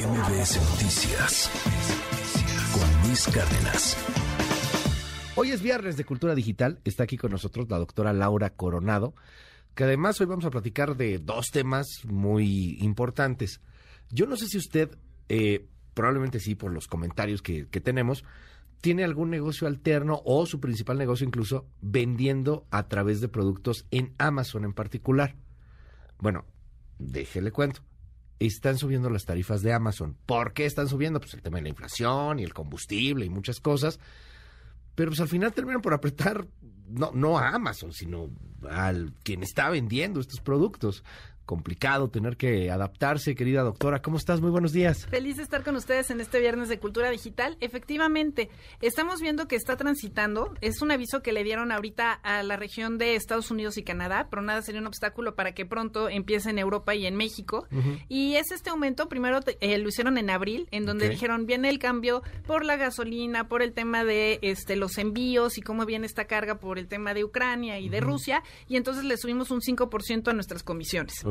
MBS Noticias con Luis Cárdenas. Hoy es viernes de Cultura Digital. Está aquí con nosotros la doctora Laura Coronado, que además hoy vamos a platicar de dos temas muy importantes. Yo no sé si usted, eh, probablemente sí por los comentarios que, que tenemos, tiene algún negocio alterno o su principal negocio incluso vendiendo a través de productos en Amazon en particular. Bueno, déjele cuento están subiendo las tarifas de Amazon. ¿Por qué están subiendo? Pues el tema de la inflación y el combustible y muchas cosas. Pero pues al final terminan por apretar, no, no a Amazon, sino al quien está vendiendo estos productos complicado tener que adaptarse, querida doctora. ¿Cómo estás? Muy buenos días. Feliz de estar con ustedes en este viernes de Cultura Digital. Efectivamente, estamos viendo que está transitando. Es un aviso que le dieron ahorita a la región de Estados Unidos y Canadá, pero nada sería un obstáculo para que pronto empiece en Europa y en México. Y es este aumento, primero eh, lo hicieron en abril, en donde dijeron, viene el cambio por la gasolina, por el tema de este los envíos y cómo viene esta carga por el tema de Ucrania y de Rusia, y entonces le subimos un 5% a nuestras comisiones.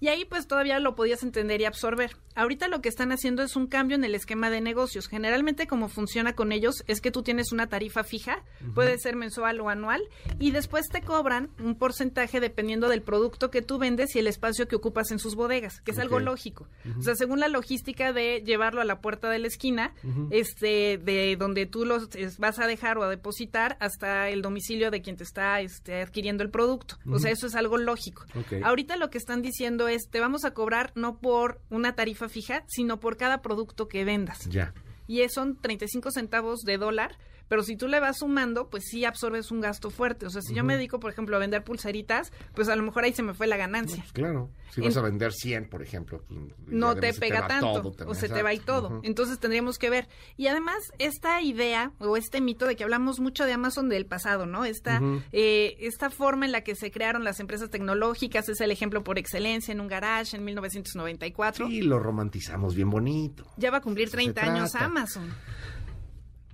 Y ahí pues todavía lo podías entender y absorber. Ahorita lo que están haciendo es un cambio en el esquema de negocios. Generalmente como funciona con ellos es que tú tienes una tarifa fija, puede ser mensual o anual, y después te cobran un porcentaje dependiendo del producto que tú vendes y el espacio que ocupas en sus bodegas, que es algo lógico. O sea, según la logística de llevarlo a la puerta de la esquina, este, de donde tú los vas a dejar o a depositar hasta el domicilio de quien te está este, adquiriendo el producto. O sea, eso es algo lógico. Ahorita lo que están diciendo es, te vamos a cobrar no por una tarifa fija, sino por cada producto que vendas. Ya. Y son 35 centavos de dólar, pero si tú le vas sumando, pues sí absorbes un gasto fuerte. O sea, si yo me dedico, por ejemplo, a vender pulseritas, pues a lo mejor ahí se me fue la ganancia. Pues claro. Si En- vas a vender 100, por ejemplo. pues, y no te pega tanto todo o se te va y todo. Entonces tendríamos que ver. Y además, esta idea o este mito de que hablamos mucho de Amazon del pasado, ¿no? Esta, eh, esta forma en la que se crearon las empresas tecnológicas es el ejemplo por excelencia en un garage en 1994. Sí, lo romantizamos bien bonito. Ya va a cumplir Eso se 30 años. Amazon.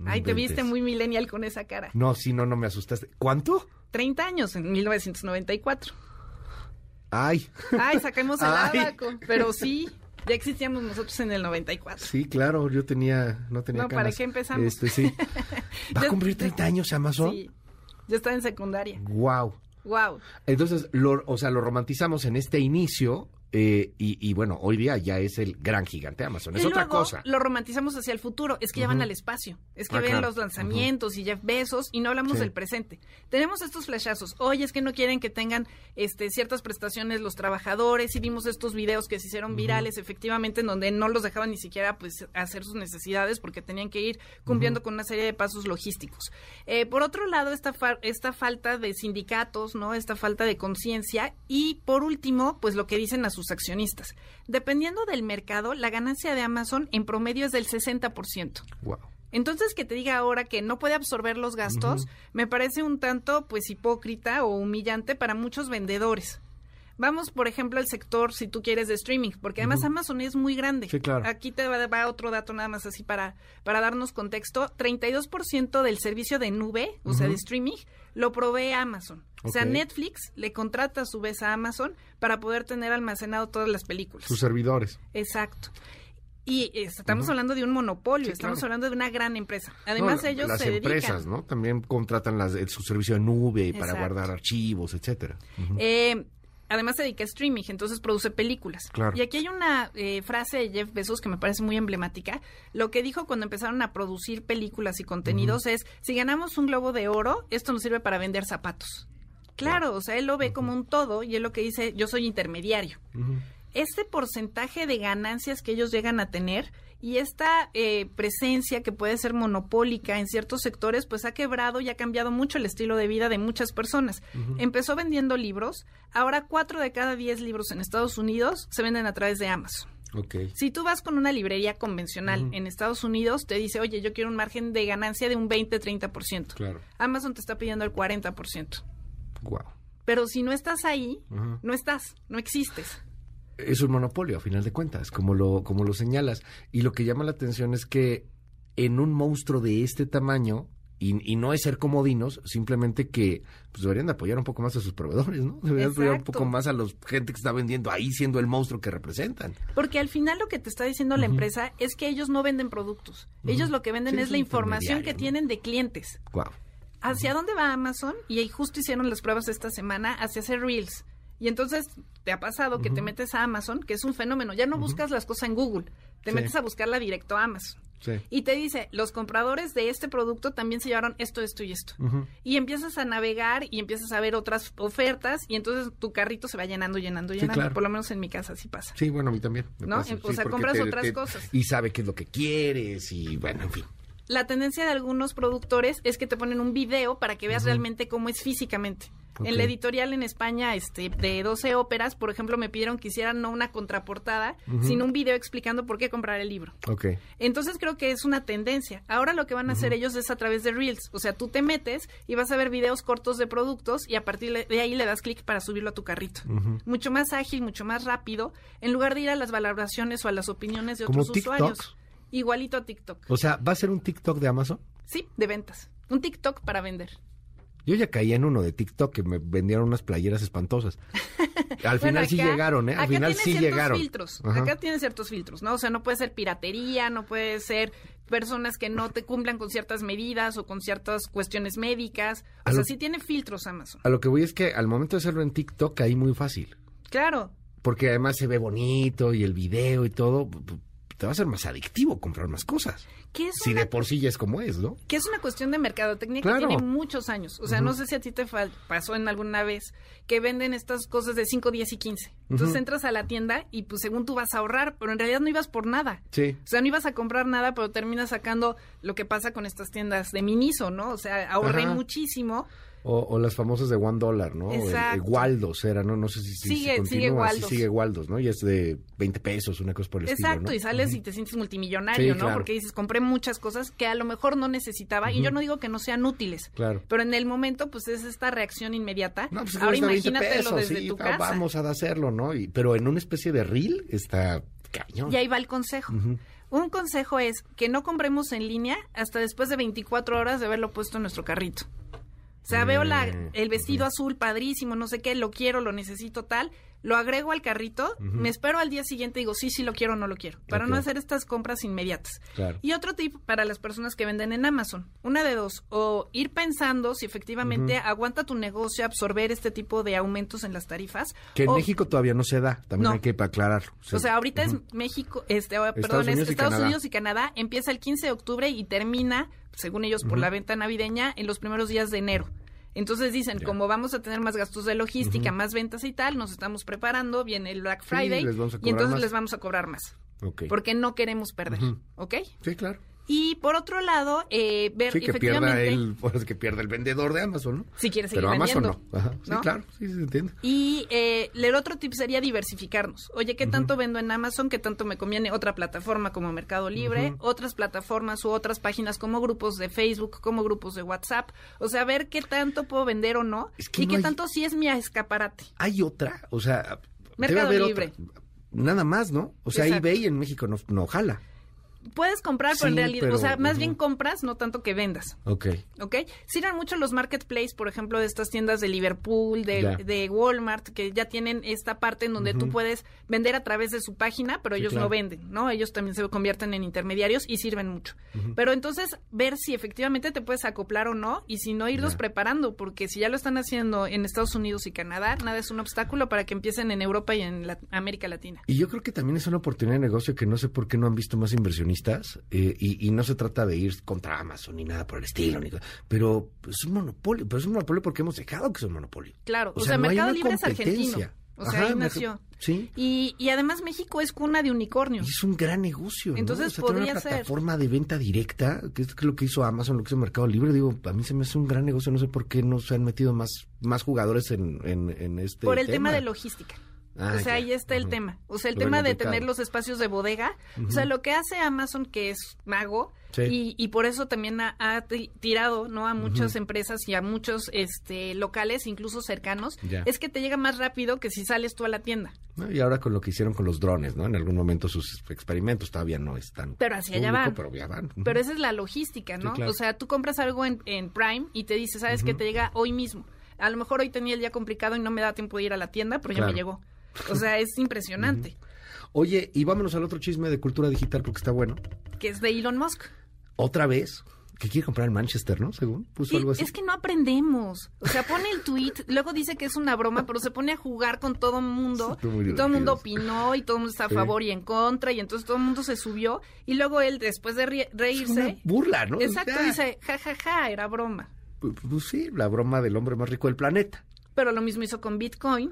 No Ay, te viste muy millennial con esa cara. No, sí, no, no me asustaste. ¿Cuánto? 30 años en 1994. Ay. Ay, sacamos el Ay. abaco. Pero sí, ya existíamos nosotros en el 94. Sí, claro, yo tenía, no tenía No, ¿para qué empezamos? Este, sí. ¿Va a cumplir 30 años Amazon? Sí, yo estaba en secundaria. Wow. Wow. Entonces, lo, o sea, lo romantizamos en este inicio eh, y, y bueno, hoy día ya es el gran gigante Amazon. Es otra cosa. lo romantizamos hacia el futuro. Es que ya van al espacio. Es que Ah, ven claro. los lanzamientos y Jeff Bezos y no hablamos Sí. del presente. Tenemos estos flashazos. Oye, es que no quieren que tengan este, ciertas prestaciones los trabajadores y vimos estos videos que se hicieron virales efectivamente en donde no los dejaban ni siquiera pues hacer sus necesidades porque tenían que ir cumpliendo con una serie de pasos logísticos. Eh, por otro lado, esta, fa- esta falta de sindicatos, ¿no? Esta falta de conciencia y por último, pues lo que dicen a sus accionistas. Dependiendo del mercado, la ganancia de Amazon en promedio es del 60%. Wow. Entonces, que te diga ahora que no puede absorber los gastos, me parece un tanto, pues, hipócrita o humillante para muchos vendedores. Vamos, por ejemplo, al sector, si tú quieres, de streaming, porque además Amazon es muy grande. Sí, claro. Aquí te va, va otro dato nada más así para, para darnos contexto. 32% del servicio de nube, o sea, de streaming, lo provee Amazon. O sea. Netflix le contrata a su vez a Amazon para poder tener almacenado todas las películas. Sus servidores. Exacto. Y estamos hablando de un monopolio, Sí, estamos claro. hablando de una gran empresa. Además, No, ellos las se empresas, dedican. ¿no? También contratan las, su servicio de nube para Exacto. guardar archivos, etcétera. Eh, además se dedica a streaming, entonces produce películas. Claro. Y aquí hay una eh, frase de Jeff Bezos que me parece muy emblemática. Lo que dijo cuando empezaron a producir películas y contenidos es, si ganamos un globo de oro, esto nos sirve para vender zapatos. Claro, o sea, él lo ve como un todo y él lo que dice, yo soy intermediario. Este porcentaje de ganancias que ellos llegan a tener y esta eh, presencia que puede ser monopólica en ciertos sectores, pues ha quebrado y ha cambiado mucho el estilo de vida de muchas personas. Empezó vendiendo libros, ahora cuatro de cada diez libros en Estados Unidos se venden a través de Amazon. Ok. Si tú vas con una librería convencional en Estados Unidos, te dice, oye, yo quiero un margen de ganancia de un 20-30%. Claro. Amazon te está pidiendo el 40%. Wow. Pero si no estás ahí, no estás, no existes. Es un monopolio, a final de cuentas, como lo, como lo señalas. Y lo que llama la atención es que en un monstruo de este tamaño y, y no es ser comodinos, simplemente que pues deberían de apoyar un poco más a sus proveedores, ¿no? Deberían apoyar un poco más a los gente que está vendiendo ahí siendo el monstruo que representan. Porque al final lo que te está diciendo la empresa es que ellos no venden productos. Ellos lo que venden Sí, es es la información que tienen de clientes. Wow. ¿Hacia dónde va Amazon? Y ahí justo hicieron las pruebas esta semana hacia hacer Reels. Y entonces te ha pasado que te metes a Amazon, que es un fenómeno. Ya no buscas las cosas en Google, te Sí. metes a buscarla directo a Amazon. Sí. Y te dice, los compradores de este producto también se llevaron esto, esto y esto. Y empiezas a navegar y empiezas a ver otras ofertas y entonces tu carrito se va llenando, llenando, Sí, llenando. claro. Por lo menos en mi casa así pasa. Sí, bueno, a mí también. ¿No? pasa, O sea, compras otras cosas. Y sabe qué es lo que quieres y bueno, en fin. La tendencia de algunos productores es que te ponen un video para que veas realmente cómo es físicamente. En la editorial en España, este, de 12 óperas, por ejemplo, me pidieron que hicieran no una contraportada, sino un video explicando por qué comprar el libro. Ok. Entonces creo que es una tendencia. Ahora lo que van a hacer ellos es a través de Reels. O sea, tú te metes y vas a ver videos cortos de productos y a partir de ahí le das clic para subirlo a tu carrito. Mucho más ágil, mucho más rápido, en lugar de ir a las valoraciones o a las opiniones de ¿Como otros TikTok? usuarios. Igualito a TikTok. O sea, ¿va a ser un TikTok de Amazon? Sí, de ventas. Un TikTok para vender. Yo ya caí en uno de TikTok que me vendieron unas playeras espantosas. Al Bueno, final sí llegaron, ¿eh? Al acá final sí llegaron. filtros. Ajá. Acá tiene ciertos filtros, ¿no? O sea, no puede ser piratería, no puede ser personas que no te cumplan con ciertas medidas o con ciertas cuestiones médicas. O A sea, lo- sí tiene filtros Amazon. A lo que voy es que al momento de hacerlo en TikTok caí muy fácil. Claro. Porque además se ve bonito y el video y todo. Te va a ser más adictivo comprar más cosas. Es, Si una, de por sí ya es como es, ¿no? que es una cuestión de mercadotecnia Claro. que tiene muchos años. O sea, no sé si a ti te pasó en alguna vez que venden estas cosas de 5, 10 y 15. Entonces entras a la tienda y pues según tú vas a ahorrar, pero en realidad no ibas por nada. Sí. O sea, no ibas a comprar nada, pero terminas sacando lo que pasa con estas tiendas de Miniso, ¿no? O sea, ahorré Ajá. muchísimo. O, o las famosas de one dólar, ¿no? Exacto. Waldos era, ¿no? No sé si, si Sigue- si sigue continúa. Waldos. Sí, sigue Waldos, ¿no? Y es de 20 pesos, una cosa por el estilo, Exacto, ¿no? y sales y te sientes multimillonario, Sí, ¿no? claro. Porque dices, compré muchas cosas que a lo mejor no necesitaba, y yo no digo que no sean útiles. Claro. Pero en el momento, pues es esta reacción inmediata. No, pues Ahora cuesta 20 imagínatelo pesos, desde sí, tu casa. Vamos a hacerlo, ¿no? Y, pero en una especie de reel está cañón. Y ahí va el consejo. Un consejo es que no compremos en línea hasta después de 24 horas de haberlo puesto en nuestro carrito. O sea, veo la, Mm, el vestido azul padrísimo, no sé qué, lo quiero, lo necesito tal, lo agrego al carrito, me espero al día siguiente y digo, sí, sí lo quiero o no lo quiero, para no hacer estas compras inmediatas. Claro. Y otro tip para las personas que venden en Amazon, una de dos, o ir pensando si efectivamente aguanta tu negocio absorber este tipo de aumentos en las tarifas. Que en o- México todavía no se da, también No. hay que aclararlo. o sea, ahorita es México, este, ah, perdón, es Unidos y Estados. Unidos y Canadá, empieza el 15 de octubre y termina, según ellos, por la venta navideña en los primeros días de enero. Entonces dicen, como vamos a tener más gastos de logística, más ventas y tal, nos estamos preparando, viene el Black Friday y entonces más. les vamos a cobrar más, porque no queremos perder, ¿ok? Sí, claro. Y por otro lado, eh, ver Sí, que pierda efectivamente el, pues, que pierda el vendedor de Amazon, ¿no? si quieres seguir Pero Amazon vendiendo. no. Ajá. Sí, ¿no? claro, sí, se entiende. Y eh, el otro tip sería diversificarnos. Oye, ¿qué tanto vendo en Amazon? ¿Qué tanto me conviene otra plataforma como Mercado Libre? Otras plataformas u otras páginas como grupos de Facebook, como grupos de WhatsApp. O sea, ver qué tanto puedo vender o no. Es que y no qué hay- tanto sí es mi escaparate. Hay otra, o sea, Mercado Libre. otra. Nada más, ¿no? O sea, Exacto. eBay en México no, no jala. Puedes comprar, pero en realidad, pero, o sea, más bien compras, no tanto que vendas. Ok. ¿ok? Sirven mucho los marketplaces, por ejemplo, de estas tiendas de Liverpool, de, Walmart, que ya tienen esta parte en donde tú puedes vender a través de su página, pero Sí, ellos claro. no venden, ¿no? Ellos también se convierten en intermediarios y sirven mucho. Pero entonces, ver si efectivamente te puedes acoplar o no, y si no, irlos preparando, porque si ya lo están haciendo en Estados Unidos y Canadá, nada es un obstáculo para que empiecen en Europa y en la- América Latina. Y yo creo que también es una oportunidad de negocio que no sé por qué no han visto más inversionistas. Eh, y, y no se trata de ir contra Amazon ni nada por el estilo. Ni, pero es un monopolio. Pero es un monopolio porque hemos dejado que sea un monopolio. Claro, o, O sea, sea, no hay Mercado una Libre es argentino. O sea, Ajá, ahí nació. Sí. Y, y además México es cuna de Y unicornios. es un gran negocio. ¿no? Entonces, o sea, podría una ser. plataforma de venta directa, que es lo que hizo Amazon, lo que hizo Mercado Libre. Digo, a mí se me hace un gran negocio. No sé por qué no se han metido más, más jugadores en, en, en este. Por el tema de logística. Ah, o sea, ya. ahí está el tema. O sea, el Lo tema de tener los espacios de bodega. O sea, lo que hace Amazon, que es mago, Sí. y, y por eso también ha, ha ti- tirado no a muchas empresas y a muchos este locales, incluso cercanos, Ya. es que te llega más rápido que si sales tú a la tienda. ¿no? Y ahora con lo que hicieron con los drones, ¿no? En algún momento sus experimentos todavía no están. Pero hacia allá van. Pero ya van. Pero esa es la logística, ¿no? Sí, claro. O sea, tú compras algo en, en Prime y te dice, ¿sabes que Te llega hoy mismo. A lo mejor hoy tenía el día complicado y no me da tiempo de ir a la tienda, pero ya me llegó. O sea, es impresionante. Oye, y vámonos al otro chisme de cultura digital porque está bueno. Que es de Elon Musk. Otra vez, que quiere comprar el Manchester, ¿no? Según puso algo así. es que no aprendemos. O sea, pone el tweet, luego dice que es una broma, pero se pone a jugar con todo el mundo. Y todo el mundo opinó y todo el mundo está a Sí. favor y en contra. Y entonces todo el mundo se subió. Y luego él, después de rie- Es una reírse, burla, ¿no? exacto, Ya. dice, ja, ja, ja, era broma. Pues, pues sí, la broma del hombre más rico del planeta. Pero lo mismo hizo con Bitcoin.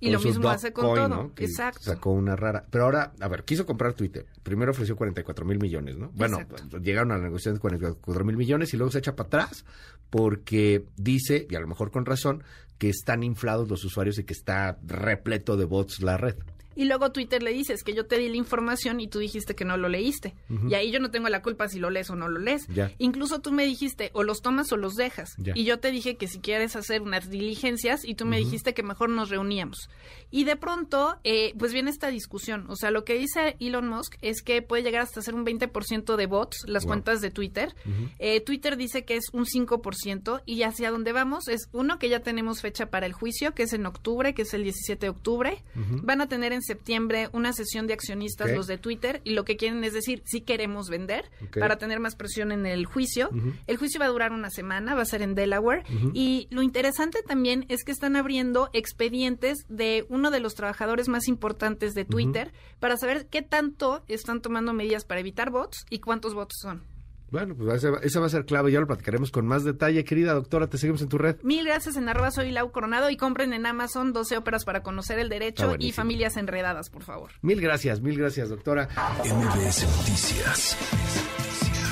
Y Con lo mismo hace con todo. ¿no? Que Exacto. Sacó una rara. Pero ahora, a ver, quiso comprar Twitter. Primero ofreció 44 mil millones, ¿no? Bueno, Exacto. llegaron a la negociación de 44 mil millones y luego se echa para atrás porque dice, y a lo mejor con razón, que están inflados los usuarios y que está repleto de bots la red. Y luego Twitter le dices que yo te di la información y tú dijiste que no lo leíste. Y ahí yo no tengo la culpa si lo lees o no lo lees. Ya. Incluso tú me dijiste o los tomas o los dejas. Ya. Y yo te dije que si quieres hacer unas diligencias y tú me dijiste que mejor nos reuníamos. Y de pronto, eh, pues viene esta discusión. O sea, lo que dice Elon Musk es que puede llegar hasta ser un 20% de bots las Wow. cuentas de Twitter. Eh, Twitter dice que es un 5% y hacia dónde vamos es uno que ya tenemos fecha para el juicio, que es en octubre, que es el 17 de octubre. Van a tener en septiembre una sesión de accionistas los de Twitter y lo que quieren es decir si queremos vender para tener más presión en el juicio. El juicio va a durar una semana, va a ser en Delaware. Y lo interesante también es que están abriendo expedientes de uno de los trabajadores más importantes de Twitter para saber qué tanto están tomando medidas para evitar bots y cuántos bots son. Bueno, pues esa, esa va a ser clave, ya lo platicaremos con más detalle. Querida doctora, te seguimos en tu red. Mil gracias en arroba soy Lau Coronado y compren en Amazon 12 óperas para conocer el derecho y familias enredadas, por favor. Mil gracias, mil gracias, doctora. MBS Noticias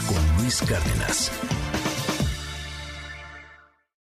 con Luis Cárdenas.